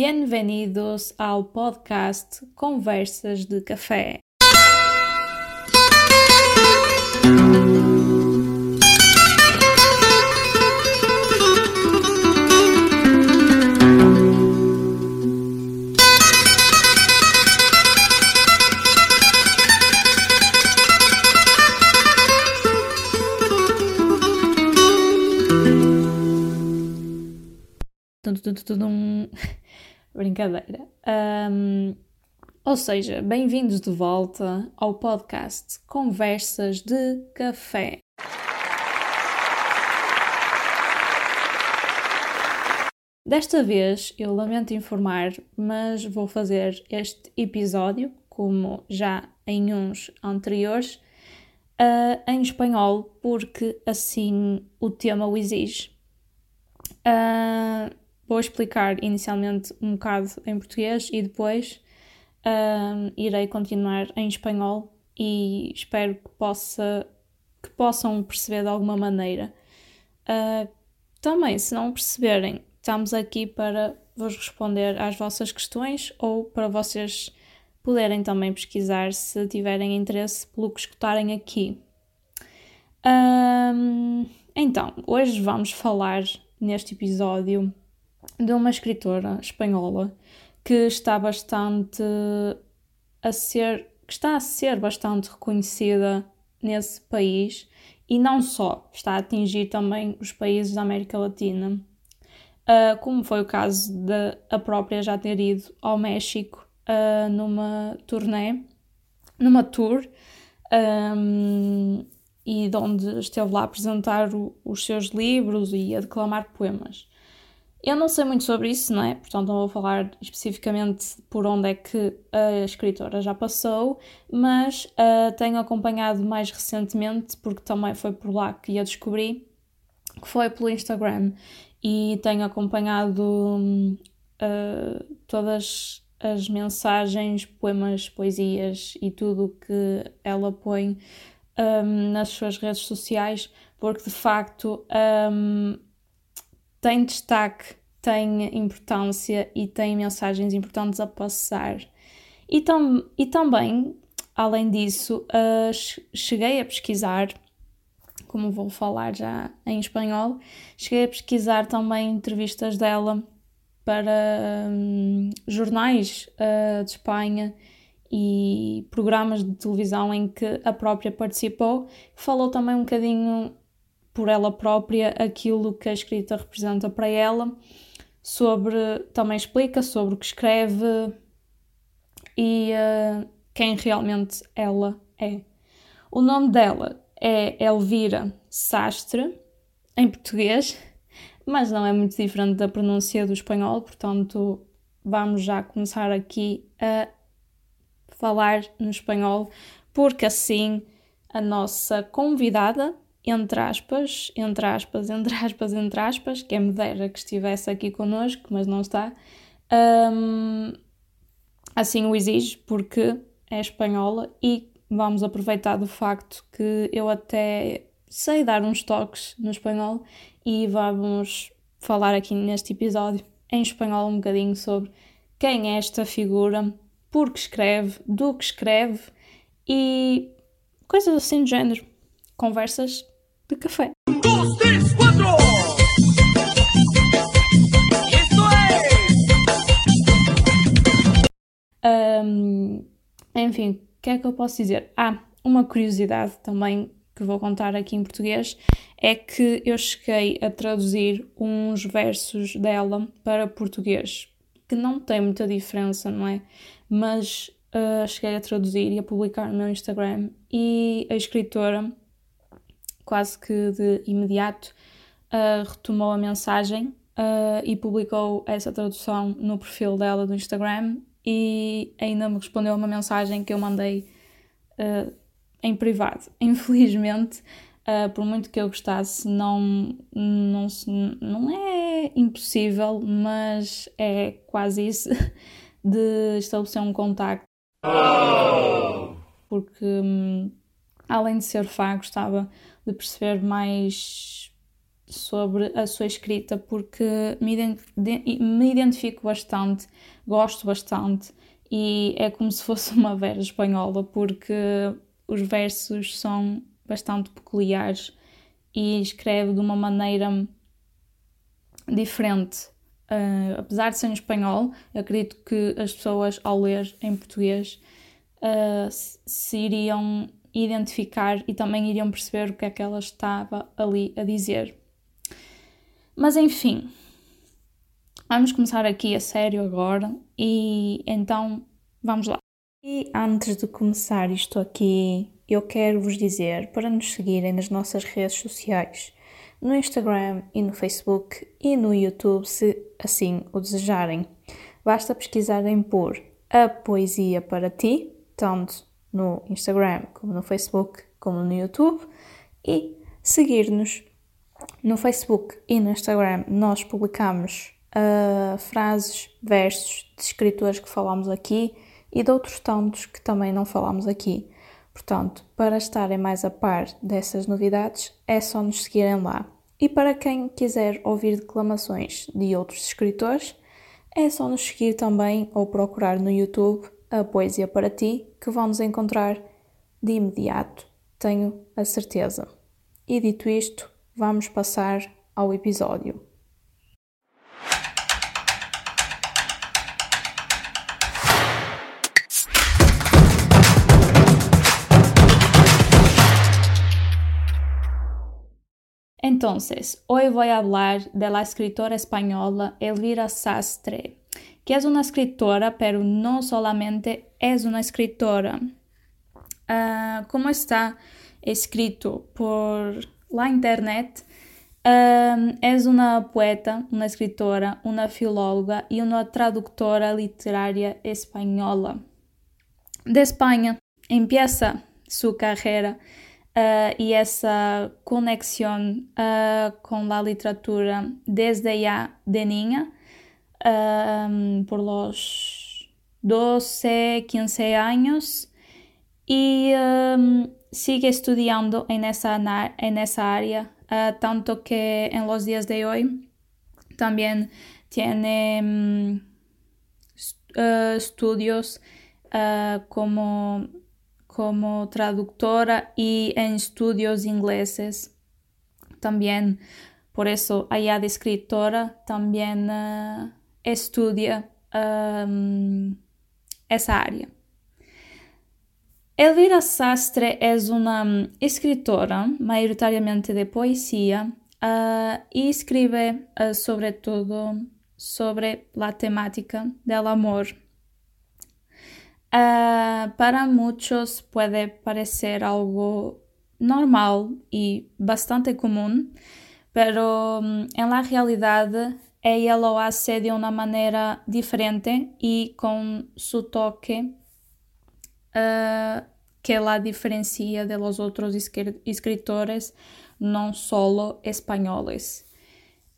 Bem-vindos ao podcast Conversas de Café. Brincadeira. Um, ou seja, bem-vindos de volta ao podcast Conversas de Café. Desta vez, eu lamento informar, mas vou fazer este episódio, como já em uns anteriores, uh, em espanhol, porque assim o tema o exige. Uh, vou explicar inicialmente um bocado em português e depois uh, irei continuar em espanhol e espero que, possa, que possam perceber de alguma maneira. Uh, também, se não perceberem, estamos aqui para vos responder às vossas questões ou para vocês poderem também pesquisar se tiverem interesse pelo que escutarem aqui. Um, então, hoje vamos falar neste episódio de uma escritora espanhola que está bastante a ser que está a ser bastante reconhecida nesse país e não só, está a atingir também os países da América Latina, uh, como foi o caso de a própria já ter ido ao México uh, numa turnê, numa tour, um, e de onde esteve lá a apresentar o, os seus livros e a declamar poemas. Eu não sei muito sobre isso, não é? Portanto, não vou falar especificamente por onde é que a escritora já passou, mas uh, tenho acompanhado mais recentemente, porque também foi por lá que a descobri, que foi pelo Instagram, e tenho acompanhado uh, todas as mensagens, poemas, poesias e tudo que ela põe um, nas suas redes sociais, porque de facto um, tem destaque, tem importância e tem mensagens importantes a passar. E, tam, e também, além disso, uh, cheguei a pesquisar, como vou falar já em espanhol, cheguei a pesquisar também entrevistas dela para um, jornais uh, de Espanha e programas de televisão em que a própria participou, falou também um bocadinho por ela própria aquilo que a escrita representa para ela, sobre também explica sobre o que escreve e uh, quem realmente ela é. O nome dela é Elvira Sastre, em português, mas não é muito diferente da pronúncia do espanhol, portanto, vamos já começar aqui a falar no espanhol, porque assim a nossa convidada entre aspas, entre aspas, entre aspas, entre aspas, que é me dera que estivesse aqui connosco, mas não está, um, assim o exige porque é espanhola e vamos aproveitar do facto que eu até sei dar uns toques no espanhol e vamos falar aqui neste episódio em espanhol um bocadinho sobre quem é esta figura, por que escreve, do que escreve e coisas assim do género. Conversas de café. Um, dois, três, quatro! Um, enfim, o que é que eu posso dizer? Ah, uma curiosidade também que vou contar aqui em português é que eu cheguei a traduzir uns versos dela para português, que não tem muita diferença, não é? Mas uh, cheguei a traduzir e a publicar no meu Instagram e a escritora quase que de imediato, uh, retomou a mensagem uh, e publicou essa tradução no perfil dela do Instagram e ainda me respondeu uma mensagem que eu mandei uh, em privado. Infelizmente, por muito que eu gostasse, não, não, não é impossível, mas é quase isso de estabelecer um contacto. Oh. Porque, hum, além de ser fã, gostava de perceber mais sobre a sua escrita porque me, me identifico bastante, gosto bastante e é como se fosse uma vera espanhola porque os versos são bastante peculiares e escreve de uma maneira diferente. Uh, apesar de ser em espanhol, acredito que as pessoas ao ler em português uh, se iriam identificar e também iriam perceber o que é que ela estava ali a dizer. Mas enfim, vamos começar aqui a sério agora e então vamos lá. E antes de começar isto aqui, eu quero vos dizer para nos seguirem nas nossas redes sociais, no Instagram e no Facebook e no YouTube, se assim o desejarem. Basta pesquisarem por A Poesia para Ti, tanto no Instagram como no Facebook como no YouTube, e seguir-nos no Facebook e no Instagram. Nós publicamos uh, frases, versos de escritores que falamos aqui e de outros tantos que também não falamos aqui. Portanto, para estarem mais a par dessas novidades, é só nos seguirem lá. E para quem quiser ouvir declamações de outros escritores, é só nos seguir também ou procurar no YouTube a Poesia para Ti, que vão nos encontrar de imediato, tenho a certeza. E dito isto, vamos passar ao episódio. Entonces, hoy voy a hablar de la escritora española Elvira Sastre, que es una escritora, pero no solamente es una escritora. Uh, como está escrito por la internet, uh, es una poeta, una escritora, una filóloga y una traductora literaria española. De España empieza su carrera uh, y esa conexión uh, con la literatura desde ya de niña, uh, por los 12, 15 años, y um, sigue estudiando en esa, en esa área, tanto que en los días de hoy también tiene um, estudios como como traductora y en estudios ingleses. También, por eso, allá de escritora, también uh, estudia um, esa área. Elvira Sastre es una um, escritora mayoritariamente de poesía uh, y escribe uh, sobre todo sobre la temática del amor Uh, para muchos puede parecer algo normal y bastante común, pero um, en la realidad ella lo hace de una manera diferente y con su toque uh, que la diferencia de los otros escritores no solo españoles.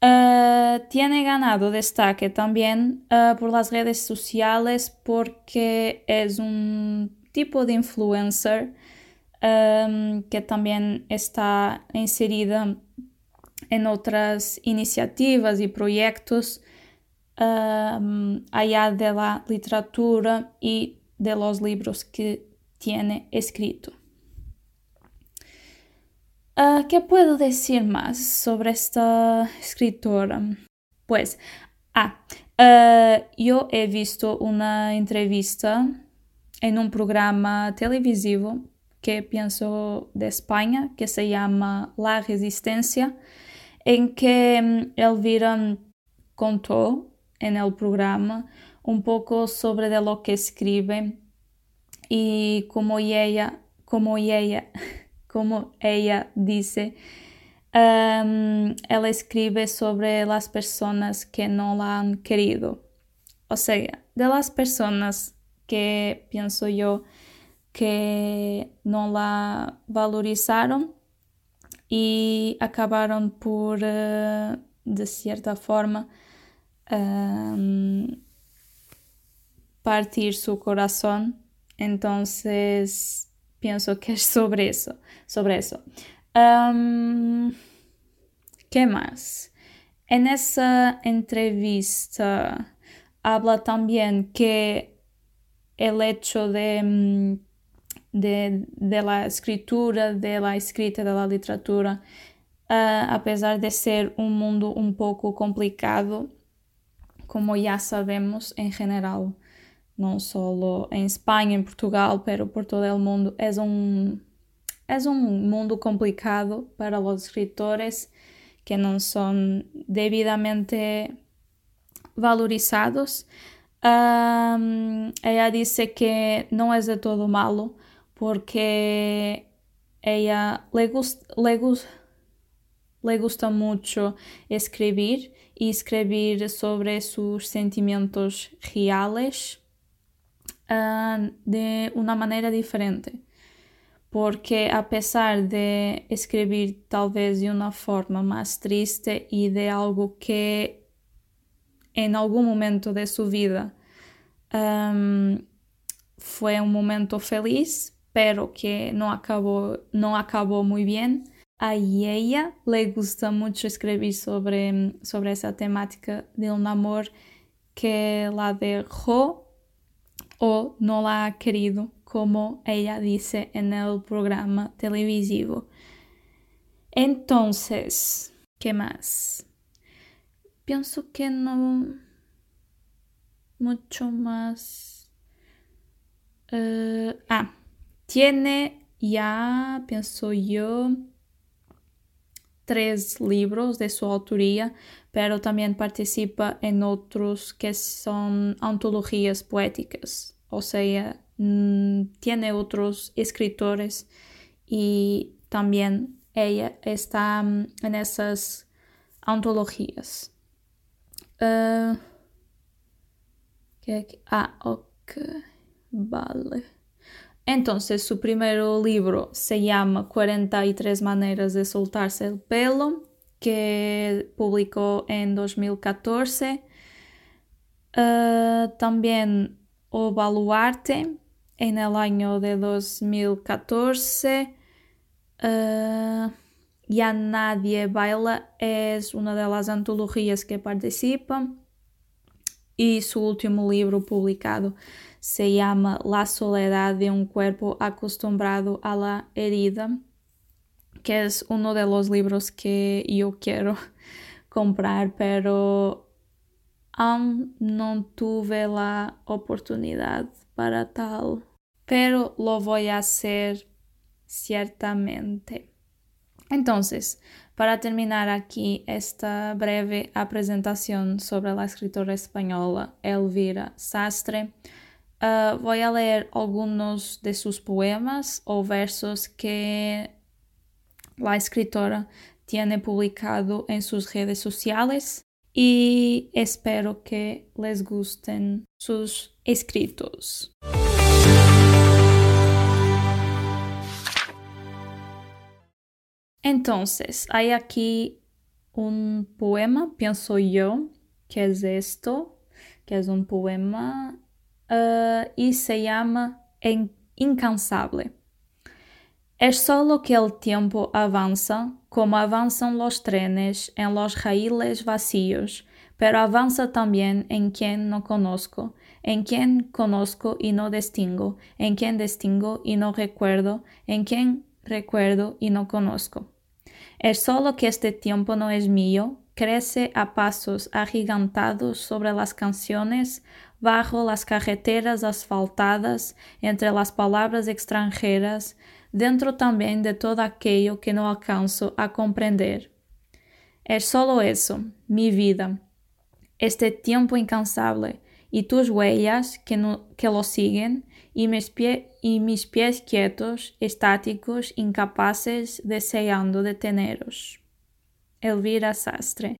Uh, tiene ganado destaque también uh, por las redes sociales porque es un tipo de influencer um, que también está inserida en otras iniciativas y proyectos um, allá de la literatura y de los libros que tiene escrito. Uh, ¿Qué puedo decir más sobre esta escritora? Pues, ah, uh, yo he visto una entrevista en un programa televisivo que pienso de España, que se llama La Resistencia, en que um, Elvira contó en el programa un poco sobre de lo que escribe y cómo ella, cómo ella como ella dice, um, ela escribe sobre las personas que no la han querido. O sea, de las personas que pienso yo que no la valorizaron y acabaron por, uh, de cierta forma, um, partir su corazón. Entonces, pienso que es sobre eso, sobre eso. Um, ¿Qué más? En esa entrevista habla también que el hecho de, mm, de, de escritura, de la escrita, de la literatura, uh, apesar de ser um mundo um pouco complicado, como já sabemos em geral, não só em Espanha, em Portugal, pero por todo o mundo, é um, é um mundo complicado para os escritores que não são devidamente valorizados. Um, ella disse que não é de todo malo porque ella le, gust, le, gust, le gusta mucho escribir y escribir sobre sus sentimientos reales uh, de una manera diferente. Porque a pesar de escribir tal vez de una forma más triste y de algo que en algún momento de su vida um, fue un momento feliz, pero que no acabó, no acabó muy bien. A ella le gusta mucho escribir sobre, sobre esa temática de un amor que la dejó o no la ha querido como ella dice en el programa televisivo. Entonces, ¿qué más? Pienso que no mucho más. Uh, ah, tiene ya, pienso yo, tres libros de su autoría, pero también participa en otros que son antologías poéticas, o sea, Mm, tiene otros escritores y también ella está mm, en esas antologías. Uh, ah, ok, vale. Entonces, su primer libro se llama 43 maneras de soltarse el pelo, que publicó en 2014. Uh, también O Baluarte, en el año de 2014. Uh, Ya Nadie Baila es una de las antologías que participa y su último libro publicado se llama La soledad de un cuerpo acostumbrado a la herida, que es uno de los libros que yo quiero comprar, pero aún no tuve la oportunidad para tal pero lo voy a hacer ciertamente. Entonces, para terminar aquí esta breve presentación sobre la escritora española Elvira Sastre, uh, voy a leer algunos de sus poemas o versos que la escritora tiene publicado en sus redes sociales y espero que les gusten sus escritos. Entonces, hay aquí un poema, pienso yo, que es esto, que es un poema, uh, y se llama Incansable. Es solo que el tiempo avanza como avanzan los trenes en los raíles vacíos, pero avanza también en quien no conozco, en quien conozco y no distingo, en quien distingo y no recuerdo, en quien recuerdo y no conozco. Es solo que este tiempo no es mío, crece a pasos agigantados sobre las canciones, bajo las carreteras asfaltadas, entre las palabras extranjeras, dentro también de todo aquello que no alcanzo a comprender. Es solo eso, mi vida, este tiempo incansable, y tus huellas que, no, que lo siguen, y mis, pie, y mis pies quietos, estáticos, incapaces, deseando deteneros. Elvira Sastre.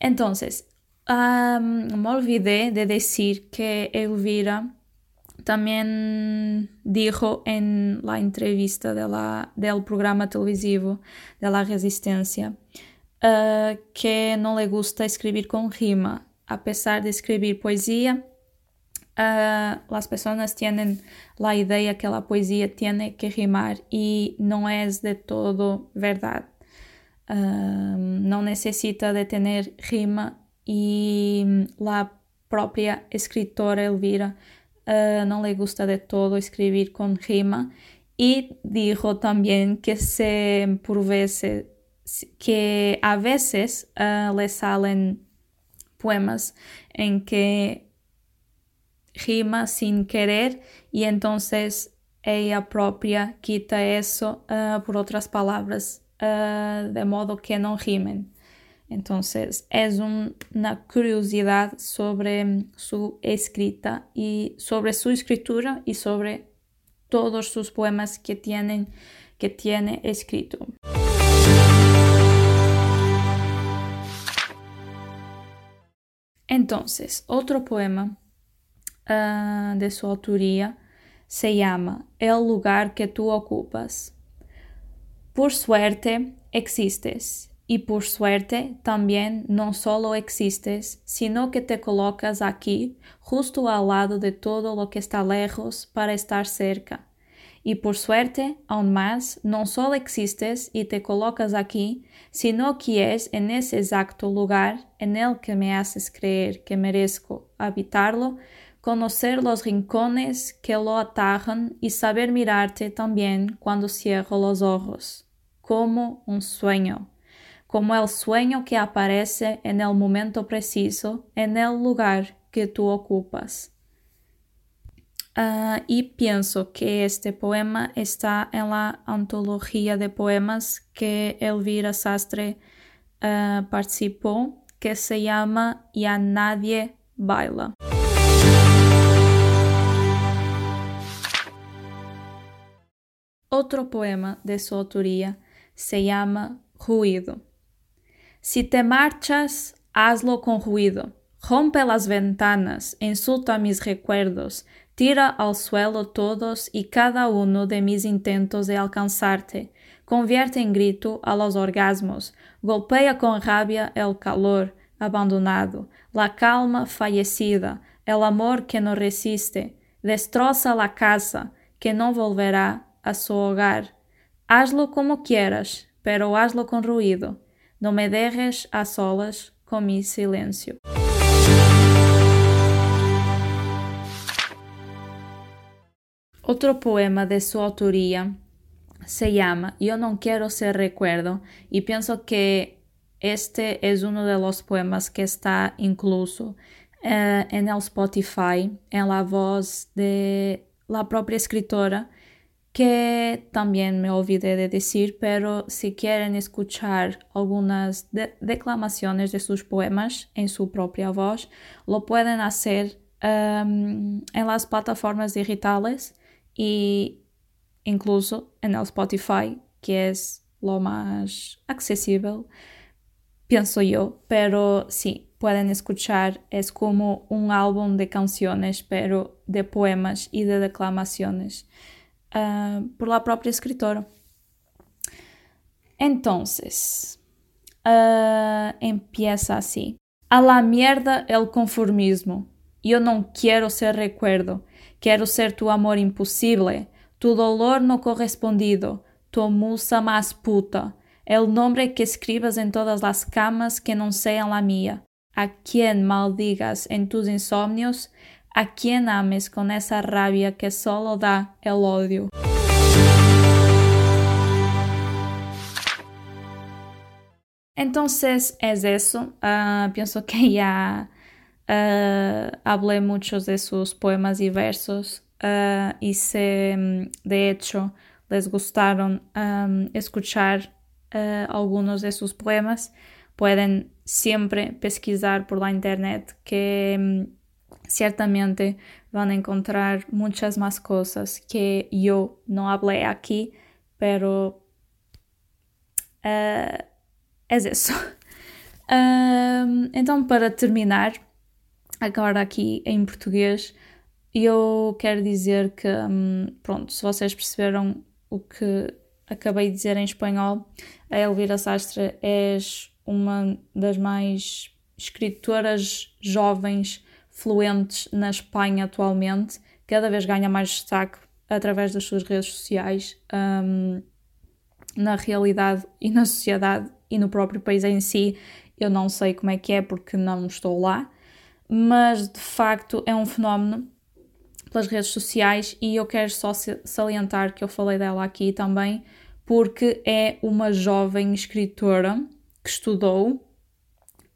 Entonces, um, me olvidé de decir que Elvira también dijo en la entrevista de la, del programa televisivo de la Resistencia uh, que no le gusta escribir con rima, a pesar de escribir poesía. uh, las personas tienen la idea que la poesía tiene que rimar y no es de todo verdad. Uh, no necesita de tener rima y la propia escritora Elvira uh, no le gusta de todo escribir con rima y dijo también que se por veces que a veces le salen poemas en que rima sin querer y entonces ella propia quita eso uh, por otras palabras uh, de modo que no rimen. Entonces es un, una curiosidad sobre su escrita y sobre su escritura y sobre todos sus poemas que tienen que tiene escrito. Entonces, otro poema uh, de su autoría se llama El lugar que tú ocupas. Por suerte existes y por suerte también no solo existes, sino que te colocas aquí, justo al lado de todo lo que está lejos para estar cerca. Y por suerte, aún más, no solo existes y te colocas aquí, sino que es en ese exacto lugar en el que me haces creer que merezco habitarlo, conocer los rincones que lo atajan y saber mirarte también cuando cierro los ojos, como un sueño, como el sueño que aparece en el momento preciso, en el lugar que tú ocupas. Uh, y pienso que este poema está en la antología de poemas que Elvira Sastre uh, participó, que se llama Ya nadie baila. Otro poema de su autoría se llama Ruido. Si te marchas, hazlo con ruido. Rompe las ventanas, insulta mis recuerdos, tira al suelo todos y cada uno de mis intentos de alcanzarte, convierte en grito a los orgasmos, golpea con rabia el calor abandonado, la calma fallecida, el amor que no resiste, destroza la casa que no volverá a su hogar. Hazlo como quieras, pero hazlo con ruido. No me dejes a solas con mi silencio. Otro poema de su autoría se llama Yo no quiero ser recuerdo y pienso que este es uno de los poemas que está incluso eh, el Spotify, en la voz de la propia escritora que también me olvidé de decir, pero si quieren escuchar algunas declamaciones de sus poemas en su propia voz, lo pueden hacer um, en las plataformas digitales y incluso el Spotify, que es lo más accesible, pienso yo, pero sí, pueden escuchar, es como un álbum de canciones, pero de poemas y de declamaciones. uh, por la própria escritora. Entonces, uh, empieza así. A la mierda el conformismo. Yo no quiero ser recuerdo. Quiero ser tu amor imposible, tu dolor no correspondido, tu musa más puta, el nombre que escribas en todas las camas que no sean la mía. A quien maldigas en tus insomnios, a quien ames con esa rabia que solo da el odio. Entonces es eso. Uh, pienso que ya uh, hablé muchos de sus poemas y versos uh, y si de hecho les gustaron um, escuchar algunos de sus poemas, pueden siempre pesquisar por la internet que ciertamente van a encontrar muchas más cosas que yo no hablé aquí, pero uh, eso. Um, então, para terminar, agora aqui em português, eu quero dizer que, um, pronto, se vocês perceberam o que acabei de dizer em espanhol, a Elvira Sastre é uma das mais escritoras jovens fluentes na Espanha atualmente, cada vez ganha mais destaque através das suas redes sociais um, na realidade e na sociedade e no próprio país em si. Eu não sei como é que é porque não estou lá, mas de facto é um fenómeno pelas redes sociais e eu quero só salientar que eu falei dela aqui também porque é uma jovem escritora que estudou,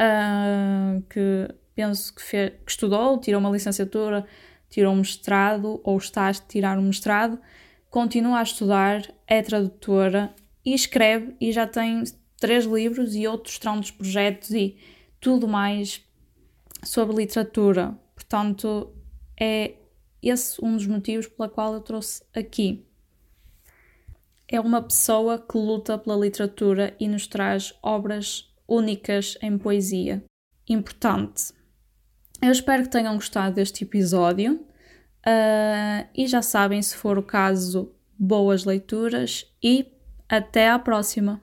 uh, que penso que, fez, que estudou, tirou uma licenciatura, tirou um mestrado ou está a tirar um mestrado, continua a estudar, é tradutora e escreve e já tem três livros e outros tantos projetos e tudo mais sobre literatura. Portanto, é esse um dos motivos pela qual eu trouxe aqui. É uma pessoa que luta pela literatura e nos traz obras únicas em poesia. Importante. Eu espero que tenham gostado deste episódio uh, e já sabem, se for o caso, boas leituras e até à próxima!